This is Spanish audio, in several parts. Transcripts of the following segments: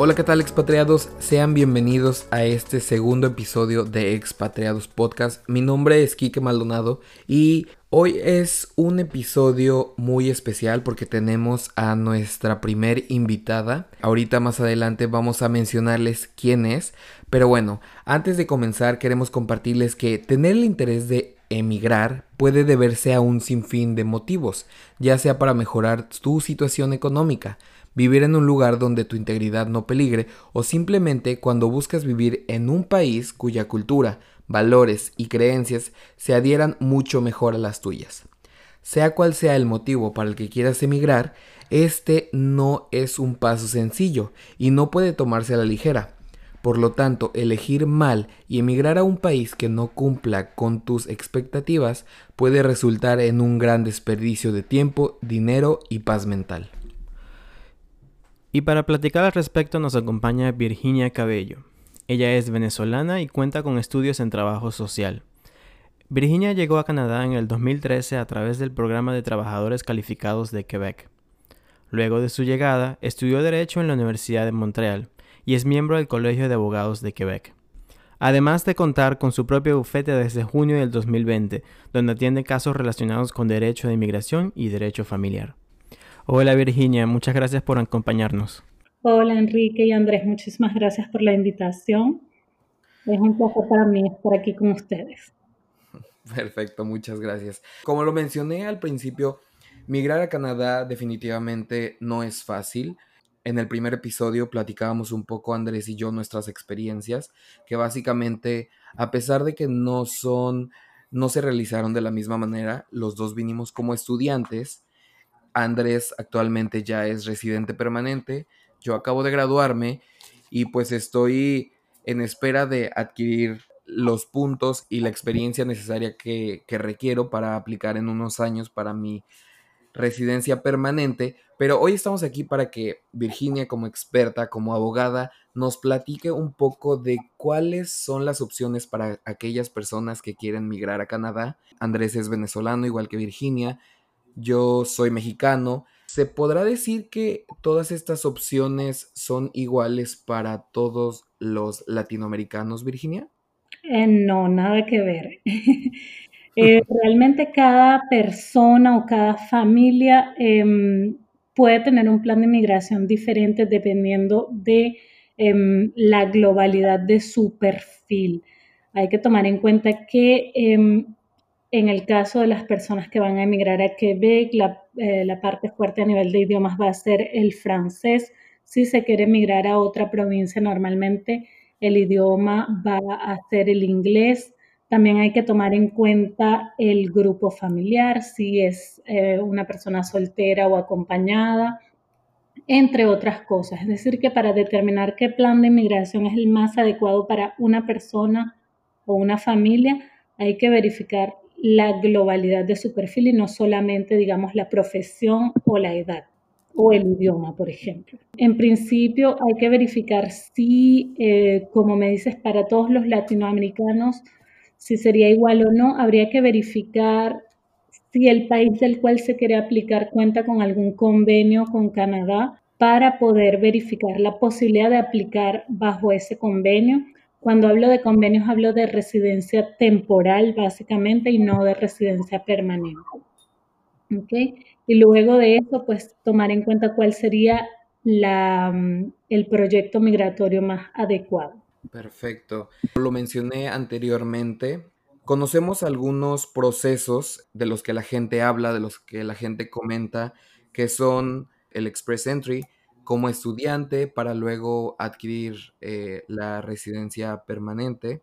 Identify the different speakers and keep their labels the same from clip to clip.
Speaker 1: Hola, ¿qué tal expatriados? Sean bienvenidos a este segundo episodio de Expatriados Podcast. Mi nombre es Quique Maldonado y hoy es un episodio muy especial porque tenemos a nuestra primer invitada. Ahorita más adelante vamos a mencionarles quién es, pero bueno, antes de comenzar queremos compartirles que tener el interés de emigrar puede deberse a un sinfín de motivos, ya sea para mejorar tu situación económica, vivir en un lugar donde tu integridad no peligre o simplemente cuando buscas vivir en un país cuya cultura, valores y creencias se adhieran mucho mejor a las tuyas. Sea cual sea el motivo para el que quieras emigrar, este no es un paso sencillo y no puede tomarse a la ligera. Por lo tanto, elegir mal y emigrar a un país que no cumpla con tus expectativas puede resultar en un gran desperdicio de tiempo, dinero y paz mental.
Speaker 2: Y para platicar al respecto nos acompaña Virginia Cabello. Ella es venezolana y cuenta con estudios en trabajo social. Virginia llegó a Canadá en el 2013 a través del programa de trabajadores calificados de Quebec. Luego de su llegada, estudió Derecho en la Universidad de Montreal y es miembro del Colegio de Abogados de Quebec. Además de contar con su propio bufete desde junio del 2020, donde atiende casos relacionados con derecho de inmigración y derecho familiar. Hola Virginia, muchas gracias por acompañarnos.
Speaker 3: Hola Enrique y Andrés, muchísimas gracias por la invitación. Es un placer para mí estar aquí con ustedes.
Speaker 1: Perfecto, muchas gracias. Como lo mencioné al principio, migrar a Canadá definitivamente no es fácil. En el primer episodio platicábamos un poco Andrés y yo nuestras experiencias, que básicamente, a pesar de que no son, no se realizaron de la misma manera, los dos vinimos como estudiantes Andrés actualmente ya es residente permanente, yo acabo de graduarme y pues estoy en espera de adquirir los puntos y la experiencia necesaria que, requiero para aplicar en unos años para mi residencia permanente, pero hoy estamos aquí para que Virginia como experta, como abogada, nos platique un poco de cuáles son las opciones para aquellas personas que quieren migrar a Canadá. Andrés es venezolano, igual que Virginia, yo soy mexicano. ¿Se podrá decir que todas estas opciones son iguales para todos los latinoamericanos, Virginia?
Speaker 3: Eh, no, nada que ver. Eh, realmente cada persona o cada familia em, puede tener un plan de inmigración diferente dependiendo de em, la globalidad de su perfil. Hay que tomar en cuenta que em, en el caso de las personas que van a emigrar a Quebec, eh, la, parte fuerte a nivel de idiomas va a ser el francés. Si se quiere emigrar a otra provincia, normalmente el idioma va a ser el inglés. También hay que tomar en cuenta el grupo familiar, si es eh, una persona soltera o acompañada, entre otras cosas. Es decir, que para determinar qué plan de inmigración es el más adecuado para una persona o una familia, hay que verificar la globalidad de su perfil y no solamente, digamos, la profesión o la edad o el idioma, por ejemplo. En principio hay que verificar si, eh, como me dices, para todos los latinoamericanos, si sería igual o no, habría que verificar si el país del cual se quiere aplicar cuenta con algún convenio con Canadá para poder verificar la posibilidad de aplicar bajo ese convenio cuando hablo de convenios, hablo de residencia temporal, básicamente, y no de residencia permanente. Y luego de eso, pues tomar en cuenta cuál sería la, mm, el proyecto migratorio más adecuado.
Speaker 1: Perfecto. Lo mencioné anteriormente. Conocemos algunos procesos de los que la gente habla, de los que la gente comenta, que son el Express Entry, como estudiante para luego adquirir eh, la residencia permanente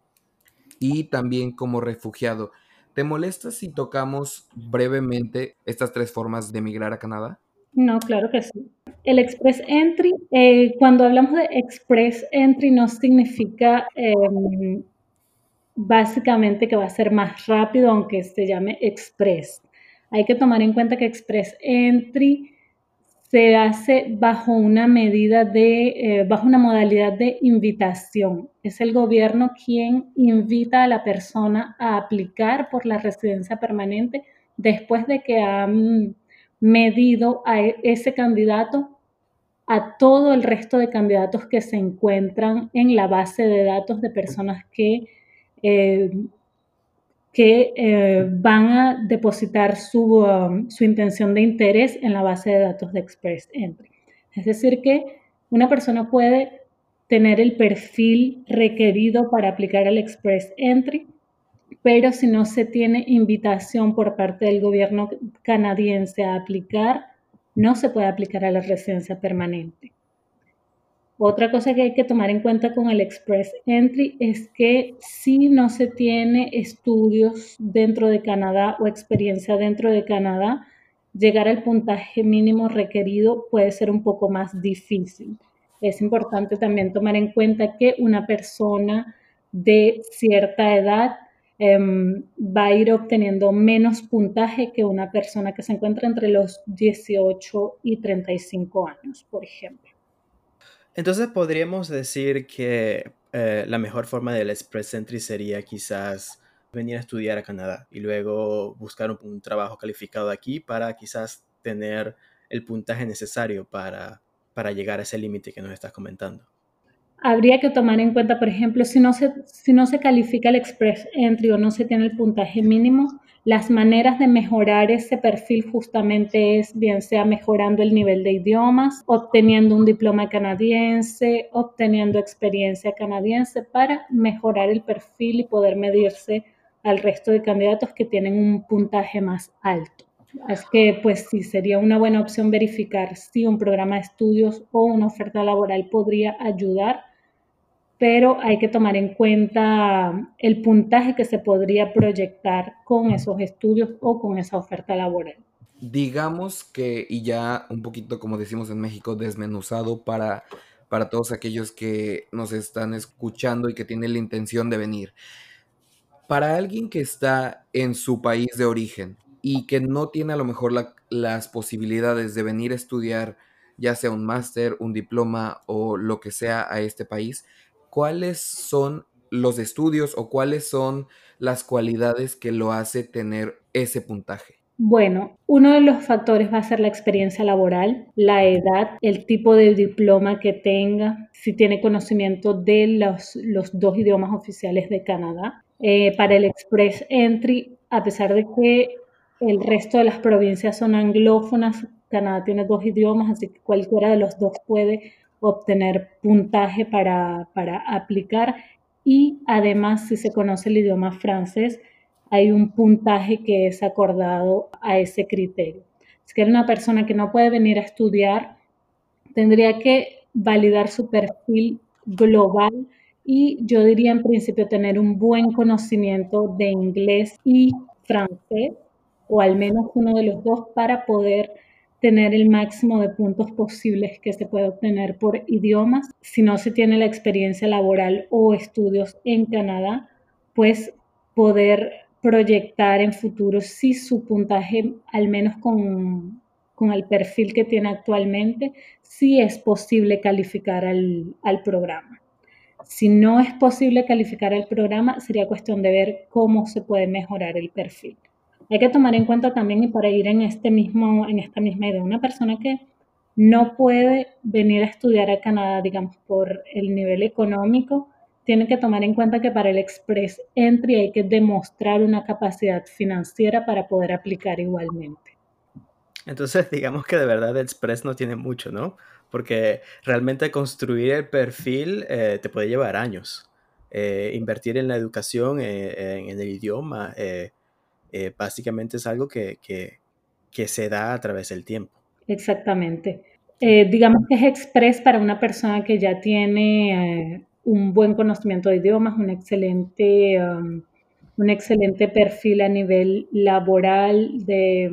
Speaker 1: y también como refugiado. ¿Te molesta si tocamos brevemente estas tres formas de emigrar a Canadá?
Speaker 3: No, claro que sí. el Express Entry, eh, cuando hablamos de Express Entry no significa em, básicamente que va a ser más rápido, aunque se llame Express. Hay que tomar en cuenta que Express Entry se hace bajo una medida de, eh, bajo una modalidad de invitación. Es el gobierno quien invita a la persona a aplicar por la residencia permanente después de que han medido a e, ese candidato a todo el resto de candidatos que se encuentran en la base de datos de personas que eh, que eh, van a depositar su, um, su, intención de interés en la base de datos de Express Entry. Es decir, que una persona puede tener el perfil requerido para aplicar al Express Entry, pero si no se tiene invitación por parte del gobierno canadiense a aplicar, no se puede aplicar a la residencia permanente. Otra cosa que hay que tomar en cuenta con el Express Entry es que si no se tiene estudios dentro de Canadá o experiencia dentro de Canadá, llegar al puntaje mínimo requerido puede ser un poco más difícil. Es importante también tomar en cuenta que una persona de cierta edad em, va a ir obteniendo menos puntaje que una persona que se encuentra entre los 18 y 35 años, por ejemplo.
Speaker 2: Entonces podríamos decir que eh, la mejor forma del Express Entry sería quizás venir a estudiar a Canadá y luego buscar un, trabajo calificado aquí para quizás tener el puntaje necesario para, para llegar a ese límite que nos estás comentando.
Speaker 3: Habría que tomar en cuenta, por ejemplo, si no, se, si no se califica el Express Entry o no se tiene el puntaje mínimo, las maneras de mejorar ese perfil justamente es bien sea mejorando el nivel de idiomas, obteniendo un diploma canadiense, obteniendo experiencia canadiense para mejorar el perfil y poder medirse al resto de candidatos que tienen un puntaje más alto. Es que pues sí, sería una buena opción verificar si un programa de estudios o una oferta laboral podría ayudar pero hay que tomar en cuenta el puntaje que se podría proyectar con esos estudios o con esa oferta laboral.
Speaker 1: Digamos que, y ya un poquito como decimos en México, desmenuzado para, para todos aquellos que nos están escuchando y que tienen la intención de venir. Para alguien que está en su país de origen y que no tiene a lo mejor las posibilidades de venir a estudiar, ya sea un máster, un diploma o lo que sea a este país, ¿cuáles son los estudios o cuáles son las cualidades que lo hace tener ese puntaje?
Speaker 3: Bueno, uno de los factores va a ser la experiencia laboral, la edad, el tipo de diploma que tenga, si tiene conocimiento de los, dos idiomas oficiales de Canadá. Eh, para el Express Entry, a pesar de que el resto de las provincias son anglófonas, Canadá tiene dos idiomas, así que cualquiera de los dos puede obtener puntaje para, aplicar y además si se conoce el idioma francés hay un puntaje que es acordado a ese criterio. Es que una persona que no puede venir a estudiar tendría que validar su perfil global y yo diría en principio tener un buen conocimiento de inglés y francés o al menos uno de los dos para poder tener el máximo de puntos posibles que se puede obtener por idiomas. Si no se tiene la experiencia laboral o estudios en Canadá, pues poder proyectar en futuro si su puntaje, al menos con, con el perfil que tiene actualmente, si es posible calificar al, al programa. Si no es posible calificar el programa, sería cuestión de ver cómo se puede mejorar el perfil. Hay que tomar en cuenta también, y para ir en, este mismo, en esta misma idea, una persona que no puede venir a estudiar a Canadá, digamos, por el nivel económico, tiene que tomar en cuenta que para el Express Entry hay que demostrar una capacidad financiera para poder aplicar igualmente.
Speaker 2: Entonces, digamos que de verdad el Express no tiene mucho, ¿no? Porque realmente construir el perfil eh, te puede llevar años. Eh, invertir en la educación, eh, en el idioma, eh, básicamente es algo que, se da a través del tiempo.
Speaker 3: Exactamente. Eh, digamos que es express para una persona que ya tiene eh, un buen conocimiento de idiomas, un excelente, um, un excelente perfil a nivel laboral de,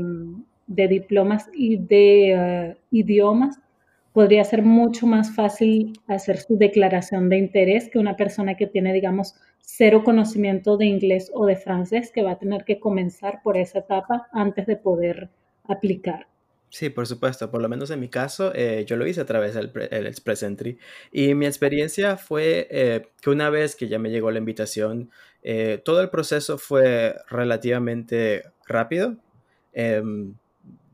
Speaker 3: diplomas y de idiomas, podría ser mucho más fácil hacer su declaración de interés que una persona que tiene, digamos, cero conocimiento de inglés o de francés, que va a tener que comenzar por esa etapa antes de poder aplicar.
Speaker 2: Sí, por supuesto. Por lo menos en mi caso, eh, yo lo hice a través del Express Entry. Y mi experiencia fue eh, que una vez que ya me llegó la invitación, eh, todo el proceso fue relativamente rápido. Em,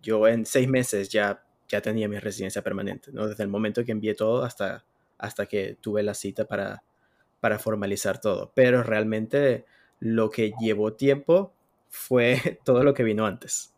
Speaker 2: yo en seis meses ya ya tenía mi residencia permanente, ¿no? Desde el momento que envié todo hasta, hasta que tuve la cita para, para formalizar todo. Pero realmente lo que llevó tiempo fue todo lo que vino antes.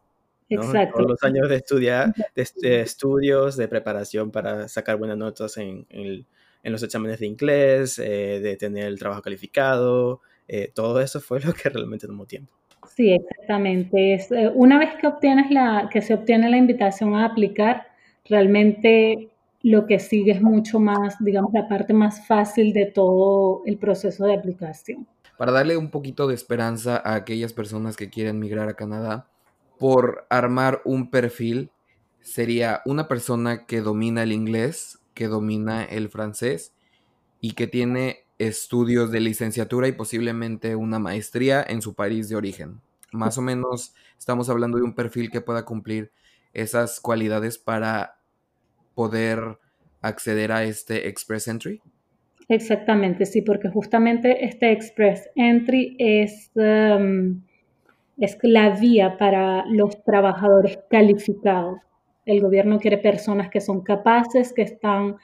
Speaker 2: Exacto. Todos los años de estudiar, de, estudios, de preparación para sacar buenas notas en, en, los exámenes de inglés, eh, de tener el trabajo calificado, eh, todo eso fue lo que realmente tomó tiempo.
Speaker 3: Sí, exactamente. Es, eh, una vez que obtienes la, que se obtiene la invitación a aplicar, realmente lo que sigue es mucho más, digamos, la parte más fácil de todo el proceso de aplicación.
Speaker 1: Para darle un poquito de esperanza a aquellas personas que quieren migrar a Canadá, por armar un perfil sería una persona que domina el inglés, que domina el francés y que tiene estudios de licenciatura y posiblemente una maestría en su país de origen. Más o menos estamos hablando de un perfil que pueda cumplir esas cualidades para poder acceder a este Express Entry.
Speaker 3: Exactamente, sí, porque justamente este Express Entry es, um, es la vía para los trabajadores calificados. El gobierno quiere personas que son capaces, que están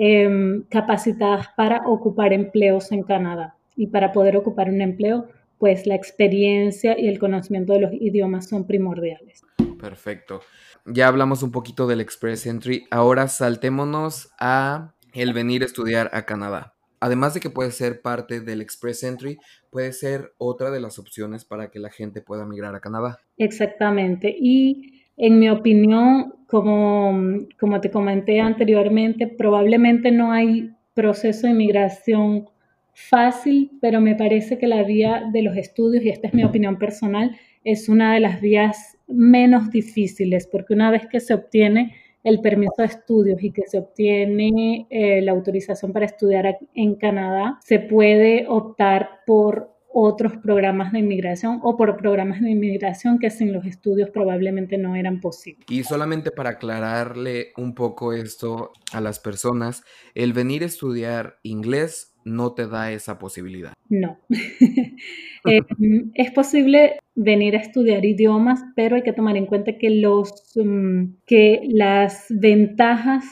Speaker 3: Em, capacitadas para ocupar empleos en Canadá. Y para poder ocupar un empleo, pues la experiencia y el conocimiento de los idiomas son primordiales.
Speaker 1: Perfecto. Ya hablamos un poquito del Express Entry. Ahora saltémonos a el venir a estudiar a Canadá. Además de que puede ser parte del Express Entry, puede ser otra de las opciones para que la gente pueda migrar a Canadá.
Speaker 3: Exactamente. Y en mi opinión, como, como te comenté anteriormente, probablemente no hay proceso de inmigración fácil, pero me parece que la vía de los estudios, y esta es mi opinión personal, es una de las vías menos difíciles, porque una vez que se obtiene el permiso de estudios y que se obtiene eh, la autorización para estudiar en Canadá, se puede optar por otros programas de inmigración o por programas de inmigración que sin los estudios probablemente no eran posibles.
Speaker 1: Y solamente para aclararle un poco esto a las personas, el venir a estudiar inglés no te da esa posibilidad.
Speaker 3: No. Eh, es posible venir a estudiar idiomas, pero hay que tomar en cuenta que, los, mm, que las ventajas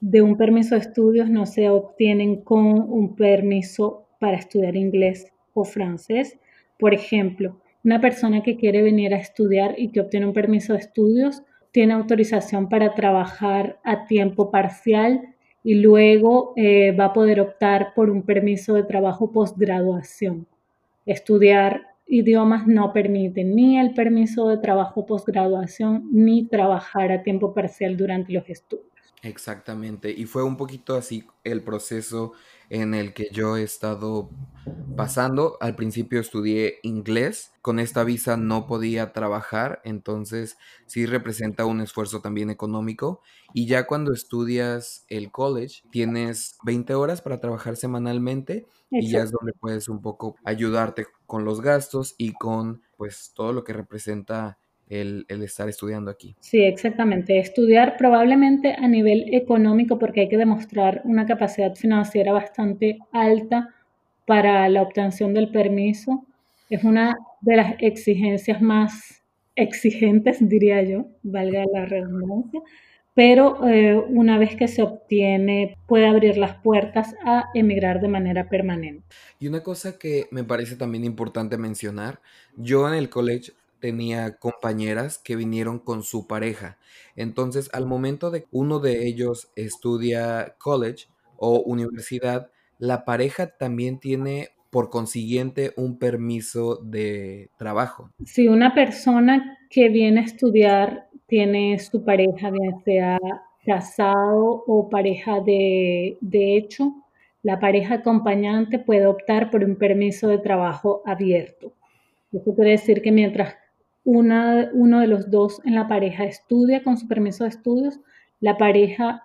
Speaker 3: de un permiso de estudios no se obtienen con un permiso para estudiar inglés francés. Por ejemplo, una persona que quiere venir a estudiar y que obtiene un permiso de estudios tiene autorización para trabajar a tiempo parcial y luego eh, va a poder optar por un permiso de trabajo postgraduación. Estudiar idiomas no permite ni el permiso de trabajo postgraduación ni trabajar a tiempo parcial durante los estudios.
Speaker 1: Exactamente, y fue un poquito así el proceso en el que yo he estado pasando. Al principio estudié inglés, con esta visa no podía trabajar, entonces sí representa un esfuerzo también económico. Y ya cuando estudias el college, tienes 20 horas para trabajar semanalmente y ya es donde puedes un poco ayudarte con los gastos y con pues todo lo que representa el, estar estudiando aquí.
Speaker 3: Sí, exactamente. Estudiar probablemente a nivel económico porque hay que demostrar una capacidad financiera bastante alta para la obtención del permiso. Es una de las exigencias más exigentes, diría yo, valga la redundancia, pero eh, una vez que se obtiene puede abrir las puertas a emigrar de manera permanente.
Speaker 1: Y una cosa que me parece también importante mencionar, yo en el college tenía compañeras que vinieron con su pareja. Entonces, al momento de uno de ellos estudia college o universidad, la pareja también tiene por consiguiente un permiso de trabajo.
Speaker 3: Si una persona que viene a estudiar tiene su pareja, bien sea casado o pareja de, de hecho, la pareja acompañante puede optar por un permiso de trabajo abierto. Eso quiere decir que mientras uno de los dos en la pareja estudia con su permiso de estudios, la pareja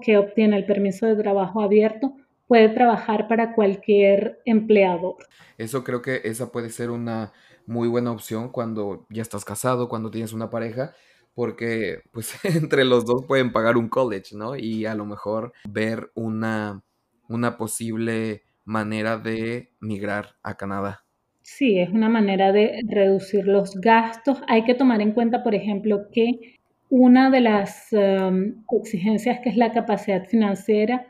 Speaker 3: que obtiene el permiso de trabajo abierto puede trabajar para cualquier empleador.
Speaker 1: Eso creo que esa puede ser una muy buena opción cuando ya estás casado, cuando tienes una pareja, porque pues entre los dos pueden pagar un college, ¿no? Y a lo mejor ver una, una posible manera de migrar a Canadá.
Speaker 3: Sí, es una manera de reducir los gastos. Hay que tomar en cuenta, por ejemplo, que una de las em, exigencias que es la capacidad financiera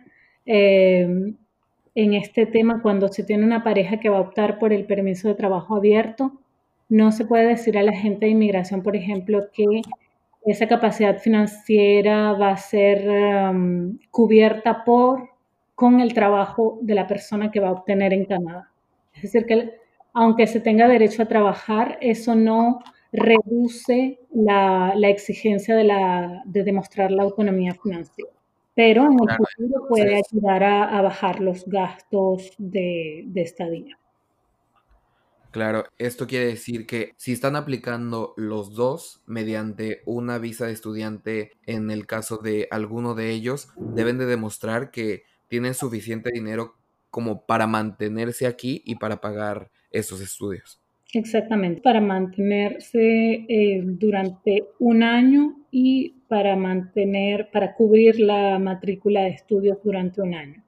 Speaker 3: em, en este tema, cuando se tiene una pareja que va a optar por el permiso de trabajo abierto, no se puede decir a la gente de inmigración, por ejemplo, que esa capacidad financiera va a ser em, cubierta por con el trabajo de la persona que va a obtener en Canadá. Es decir, que aunque se tenga derecho a trabajar, eso no reduce la, exigencia de, la, de, demostrar la autonomía financiera. Pero en el futuro puede ayudar a, bajar los gastos de, de estadía.
Speaker 1: Claro, esto quiere decir que si están aplicando los dos mediante una visa de estudiante, en el caso de alguno de ellos, deben de demostrar que tienen suficiente dinero como para mantenerse aquí y para pagar esos estudios.
Speaker 3: Exactamente, para mantenerse eh, durante un año y para mantener, para cubrir la matrícula de estudios durante un año.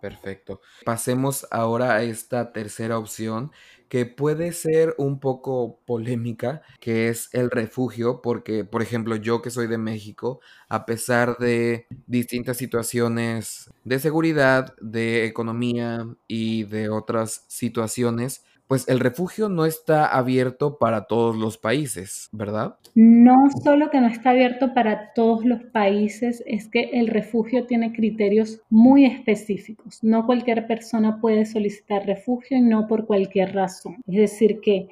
Speaker 1: Perfecto. Pasemos ahora a esta tercera opción que puede ser un poco polémica, que es el refugio, porque, por ejemplo, yo que soy de México, a pesar de distintas situaciones de seguridad, de economía y de otras situaciones, pues el refugio no está abierto para todos los países, ¿verdad?
Speaker 3: No solo que no está abierto para todos los países, es que el refugio tiene criterios muy específicos. No cualquier persona puede solicitar refugio y no por cualquier razón. Es decir, que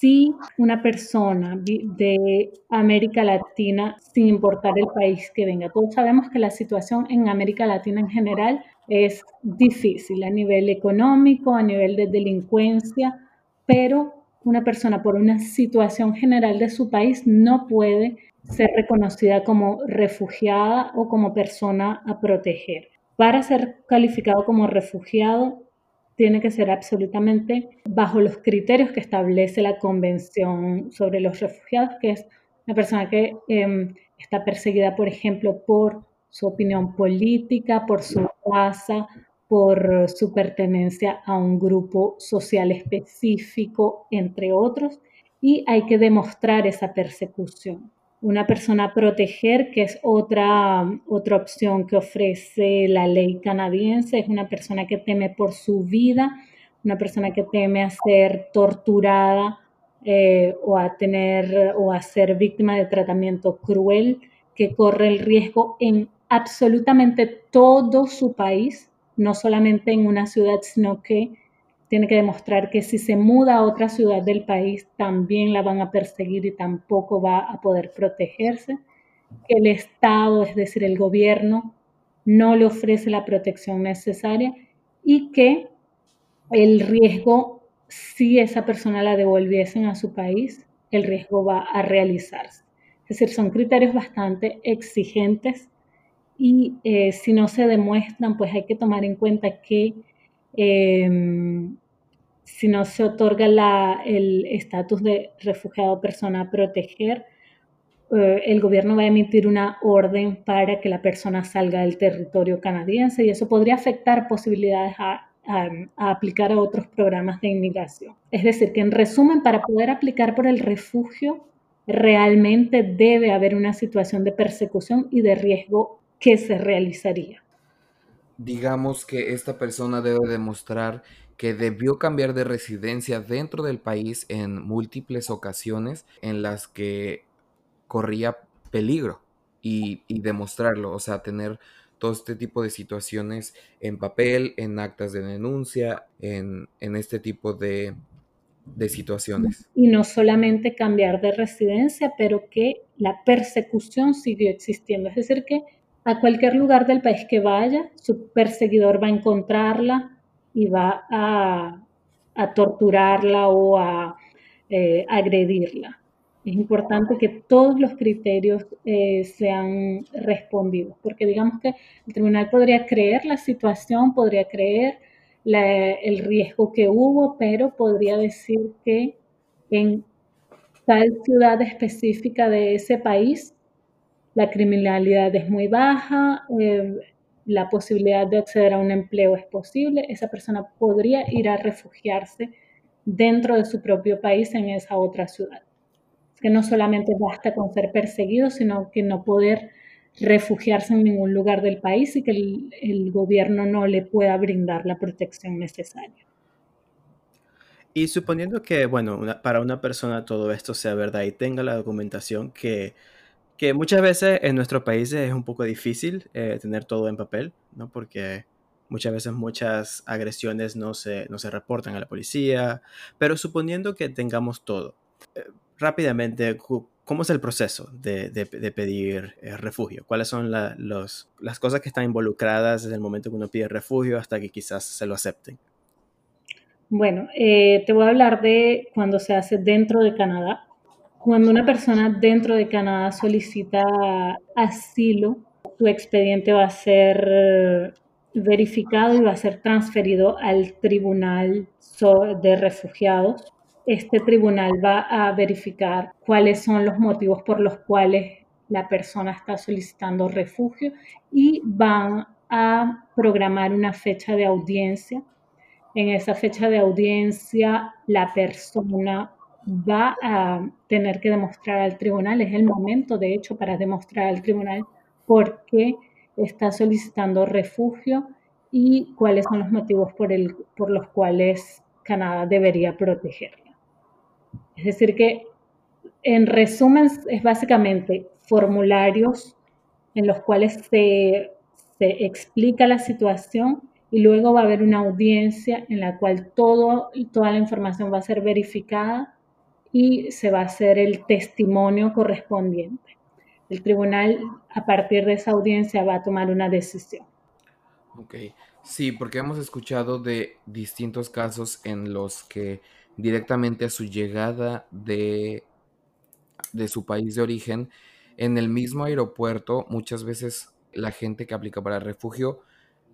Speaker 3: si una persona de América Latina, sin importar el país que venga, todos sabemos que la situación en América Latina en general es difícil a nivel económico, a nivel de delincuencia, pero una persona por una situación general de su país no puede ser reconocida como refugiada o como persona a proteger. Para ser calificado como refugiado, tiene que ser absolutamente bajo los criterios que establece la Convención sobre los Refugiados, que es una persona que em, está perseguida, por ejemplo, por su opinión política, por su raza, por su pertenencia a un grupo social específico, entre otros, y hay que demostrar esa persecución. Una persona proteger, que es otra, otra opción que ofrece la ley canadiense, es una persona que teme por su vida, una persona que teme a ser torturada eh, o a tener o a ser víctima de tratamiento cruel, que corre el riesgo en absolutamente todo su país, no solamente en una ciudad, sino que tiene que demostrar que si se muda a otra ciudad del país, también la van a perseguir y tampoco va a poder protegerse, el Estado, es decir, el gobierno, no le ofrece la protección necesaria y que el riesgo, si esa persona la devolviesen a su país, el riesgo va a realizarse. Es decir, son criterios bastante exigentes y eh, si no se demuestran, pues hay que tomar en cuenta que em, si no se otorga el estatus de refugiado persona a proteger, eh, el gobierno va a emitir una orden para que la persona salga del territorio canadiense y eso podría afectar posibilidades a, a aplicar a otros programas de inmigración. Es decir, que en resumen, para poder aplicar por el refugio, realmente debe haber una situación de persecución y de riesgo que se realizaría.
Speaker 1: Digamos que esta persona debe demostrar que debió cambiar de residencia dentro del país en múltiples ocasiones en las que corría peligro y, demostrarlo, o sea, tener todo este tipo de situaciones en papel, en actas de denuncia, en, este tipo de, de situaciones.
Speaker 3: Y no solamente cambiar de residencia, pero que la persecución siguió existiendo. Es decir, que a cualquier lugar del país que vaya, su perseguidor va a encontrarla y va a, torturarla o a eh, agredirla. Es importante que todos los criterios eh, sean respondidos, porque digamos que el tribunal podría creer la situación, podría creer el riesgo que hubo, pero podría decir que en tal ciudad específica de ese país la criminalidad es muy baja, eh, la posibilidad de acceder a un empleo es posible, esa persona podría ir a refugiarse dentro de su propio país en esa otra ciudad. que no solamente basta con ser perseguido, sino que no poder refugiarse en ningún lugar del país y que el, gobierno no le pueda brindar la protección necesaria.
Speaker 2: Y suponiendo que, bueno, para una persona todo esto sea verdad y tenga la documentación que que muchas veces en nuestros países es un poco difícil eh, tener todo en papel, ¿no? Porque muchas veces muchas agresiones no se, no se reportan a la policía, pero suponiendo que tengamos todo, eh, rápidamente, ¿cómo es el proceso de, de, pedir eh, refugio? ¿Cuáles son los, las cosas que están involucradas desde el momento que uno pide refugio hasta que quizás se lo acepten?
Speaker 3: Bueno, te voy a hablar de cuando se hace dentro de Canadá. Cuando una persona dentro de Canadá solicita asilo, su expediente va a ser verificado y va a ser transferido al tribunal de refugiados. Este tribunal va a verificar cuáles son los motivos por los cuales la persona está solicitando refugio y van a programar una fecha de audiencia. En esa fecha de audiencia, la persona va a tener que demostrar al tribunal, es el momento de hecho para demostrar al tribunal por qué está solicitando refugio y cuáles son los motivos por, el, por los cuales Canadá debería protegerla. Es decir, que en resumen es básicamente formularios en los cuales se, se explica la situación y luego va a haber una audiencia en la cual todo, toda la información va a ser verificada y se va a hacer el testimonio correspondiente. El tribunal, a partir de esa audiencia, va a tomar una decisión.
Speaker 1: Ok, sí, porque hemos escuchado de distintos casos en los que directamente a su llegada de, de su país de origen, en el mismo aeropuerto, muchas veces la gente que aplica para refugio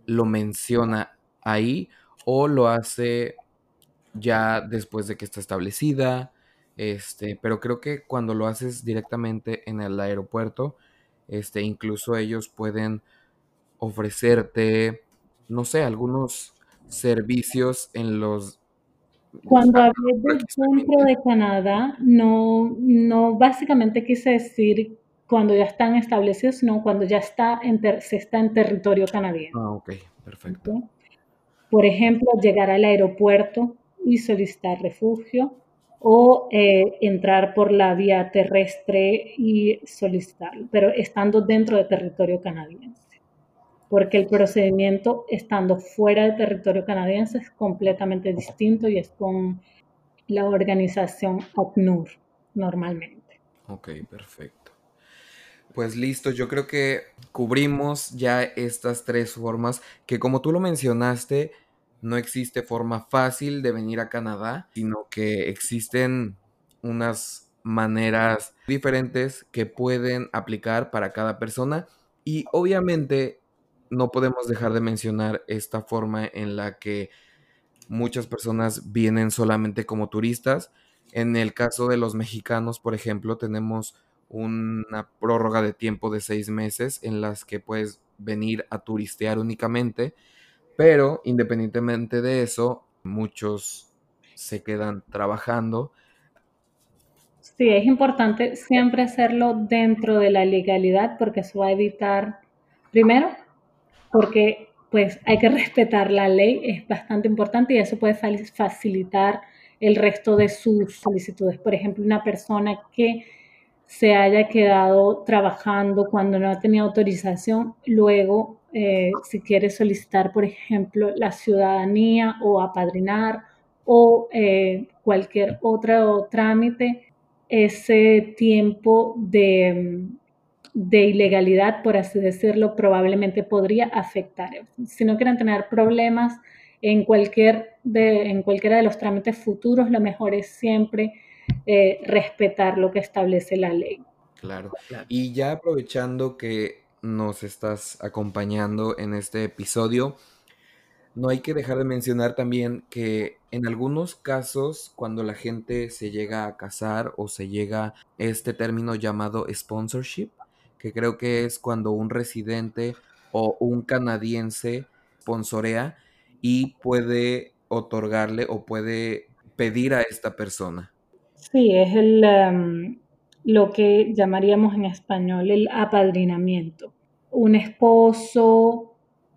Speaker 1: lo menciona ahí o lo hace ya después de que está establecida este, pero creo que cuando lo haces directamente en el aeropuerto, este, incluso ellos pueden ofrecerte, no sé, algunos servicios en los...
Speaker 3: Cuando hablé del centro de Canadá, no, no básicamente quise decir cuando ya están establecidos, sino cuando ya está se está en territorio canadiense.
Speaker 1: Ah, ok, perfecto.
Speaker 3: Por ejemplo, llegar al aeropuerto y solicitar refugio, o eh, entrar por la vía terrestre y solicitarlo, pero estando dentro de territorio canadiense. Porque el procedimiento estando fuera de territorio canadiense es completamente distinto y es con la organización ACNUR normalmente.
Speaker 1: Ok, perfecto. Pues listo, yo creo que cubrimos ya estas tres formas que como tú lo mencionaste, no existe forma fácil de venir a Canadá, sino que existen unas maneras diferentes que pueden aplicar para cada persona y obviamente no podemos dejar de mencionar esta forma en la que muchas personas vienen solamente como turistas. En el caso de los mexicanos, por ejemplo, tenemos una prórroga de tiempo de seis meses en las que puedes venir a turistear únicamente pero independientemente de eso, muchos se quedan trabajando.
Speaker 3: Sí, es importante siempre hacerlo dentro de la legalidad porque eso va a evitar, primero, porque pues hay que respetar la ley, es bastante importante y eso puede facilitar el resto de sus solicitudes. Por ejemplo, una persona que se haya quedado trabajando cuando no tenía autorización, luego eh, si quiere solicitar, por ejemplo, la ciudadanía o apadrinar o eh, cualquier otro trámite, ese tiempo de, de, ilegalidad, por así decirlo, probablemente podría afectar. Si no quieren tener problemas en, cualquier de, en cualquiera de los trámites futuros, lo mejor es siempre eh, respetar lo que establece la ley.
Speaker 1: Claro. Y ya aprovechando que nos estás acompañando en este episodio, no hay que dejar de mencionar también que en algunos casos, cuando la gente se llega a casar o se llega este término llamado sponsorship, que creo que es cuando un residente o un canadiense sponsorea y puede otorgarle o puede pedir a esta persona.
Speaker 3: Sí, es el, em, lo que llamaríamos en español el apadrinamiento. Un esposo,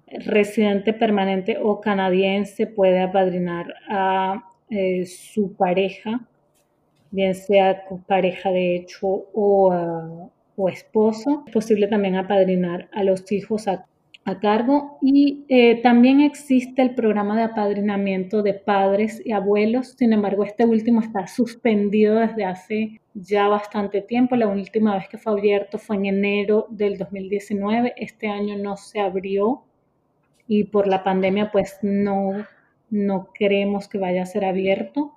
Speaker 3: residente permanente o canadiense puede apadrinar a eh, su pareja, bien sea pareja de hecho o, ah, o, esposo. Es posible también apadrinar a los hijos a, a cargo y eh, también existe el programa de apadrinamiento de padres y abuelos. Sin embargo, este último está suspendido desde hace ya bastante tiempo. La última vez que fue abierto fue en enero del 2019. Este año no se abrió y por la pandemia pues no, no creemos que vaya a ser abierto,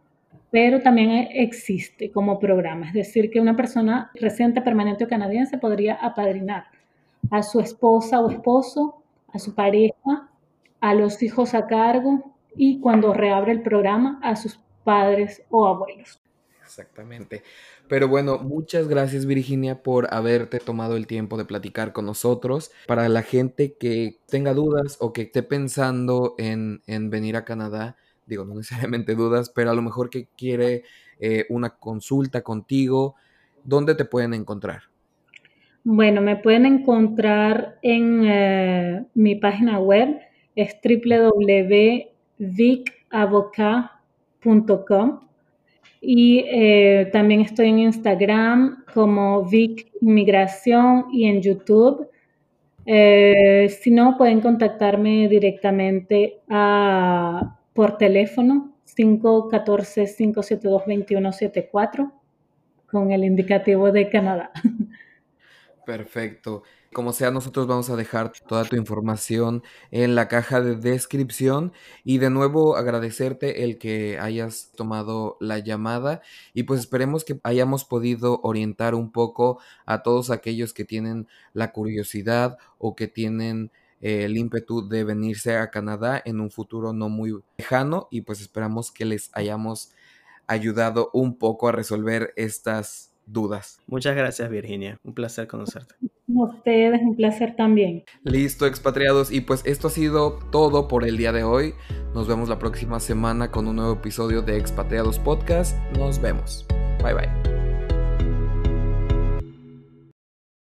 Speaker 3: pero también existe como programa, es decir, que una persona residente permanente o canadiense podría apadrinar a su esposa o esposo, a su pareja, a los hijos a cargo y cuando reabre el programa a sus padres o abuelos.
Speaker 1: Exactamente. Pero bueno, muchas gracias Virginia por haberte tomado el tiempo de platicar con nosotros. Para la gente que tenga dudas o que esté pensando en, venir a Canadá, digo, no necesariamente dudas, pero a lo mejor que quiere eh, una consulta contigo, ¿dónde te pueden encontrar?
Speaker 3: Bueno, me pueden encontrar en eh, mi página web, es www.vicavocat.com y eh, también estoy en Instagram como Vic Inmigración y en YouTube. Eh, si no, pueden contactarme directamente por teléfono 514-572-2174 con el indicativo de Canadá.
Speaker 1: Perfecto. Como sea, nosotros vamos a dejar toda tu información en la caja de descripción y de nuevo agradecerte el que hayas tomado la llamada y pues esperemos que hayamos podido orientar un poco a todos aquellos que tienen la curiosidad o que tienen eh, el ímpetu de venirse a Canadá en un futuro no muy lejano y pues esperamos que les hayamos ayudado un poco a resolver estas dudas.
Speaker 2: Muchas gracias Virginia, un placer conocerte.
Speaker 3: ustedes, un placer también.
Speaker 1: Listo, expatriados, y pues esto ha sido todo por el día de hoy. Nos vemos la próxima semana con un nuevo episodio de Expatriados Podcast. Nos vemos. Bye bye.